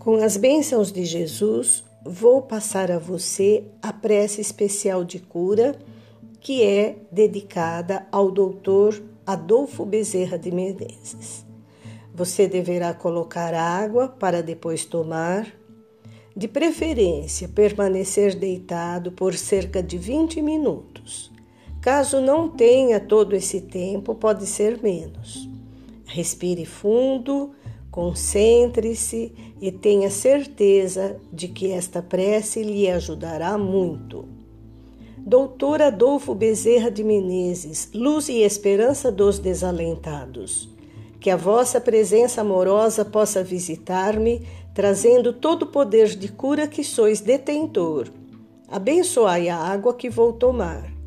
Com as bênçãos de Jesus, vou passar a você a prece especial de cura que é dedicada ao doutor Adolfo Bezerra de Menezes. Você deverá colocar água para depois tomar. De preferência, permanecer deitado por cerca de 20 minutos. Caso não tenha todo esse tempo, pode ser menos. Respire fundo, concentre-se e tenha certeza de que esta prece lhe ajudará muito. Doutor Adolfo Bezerra de Menezes, luz e esperança dos desalentados. Que a vossa presença amorosa possa visitar-me, trazendo todo o poder de cura que sois detentor. Abençoai a água que vou tomar.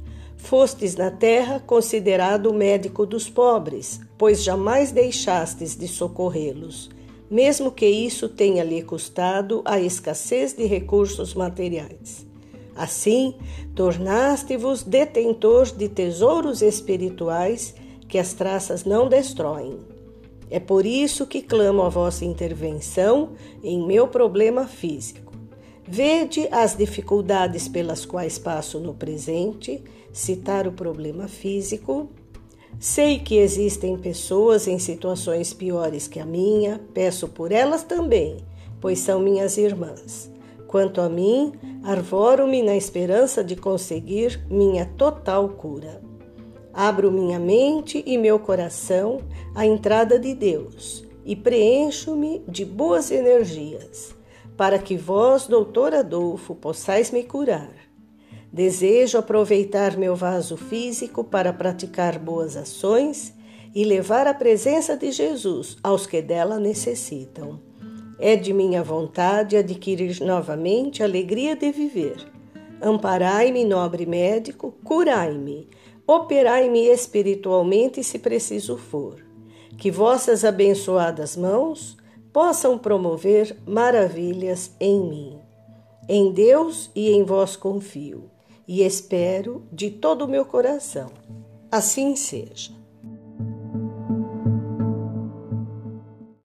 Fostes na terra considerado o médico dos pobres, pois jamais deixastes de socorrê-los, mesmo que isso tenha lhe custado a escassez de recursos materiais. Assim, tornaste-vos detentores de tesouros espirituais que as traças não destroem. É por isso que clamo a vossa intervenção em meu problema físico. Vede as dificuldades pelas quais passo no presente, citar o problema físico. Sei que existem pessoas em situações piores que a minha, peço por elas também, pois são minhas irmãs. Quanto a mim, arvoro-me na esperança de conseguir minha total cura. Abro minha mente e meu coração à entrada de Deus e preencho-me de boas energias, para que vós, doutor Adolfo, possais me curar. Desejo aproveitar meu vaso físico para praticar boas ações e levar a presença de Jesus aos que dela necessitam. É de minha vontade adquirir novamente a alegria de viver. Amparai-me, nobre médico, curai-me, operai-me espiritualmente se preciso for. Que vossas abençoadas mãos possam promover maravilhas em mim. Em Deus e em vós confio, e espero de todo o meu coração. Assim seja.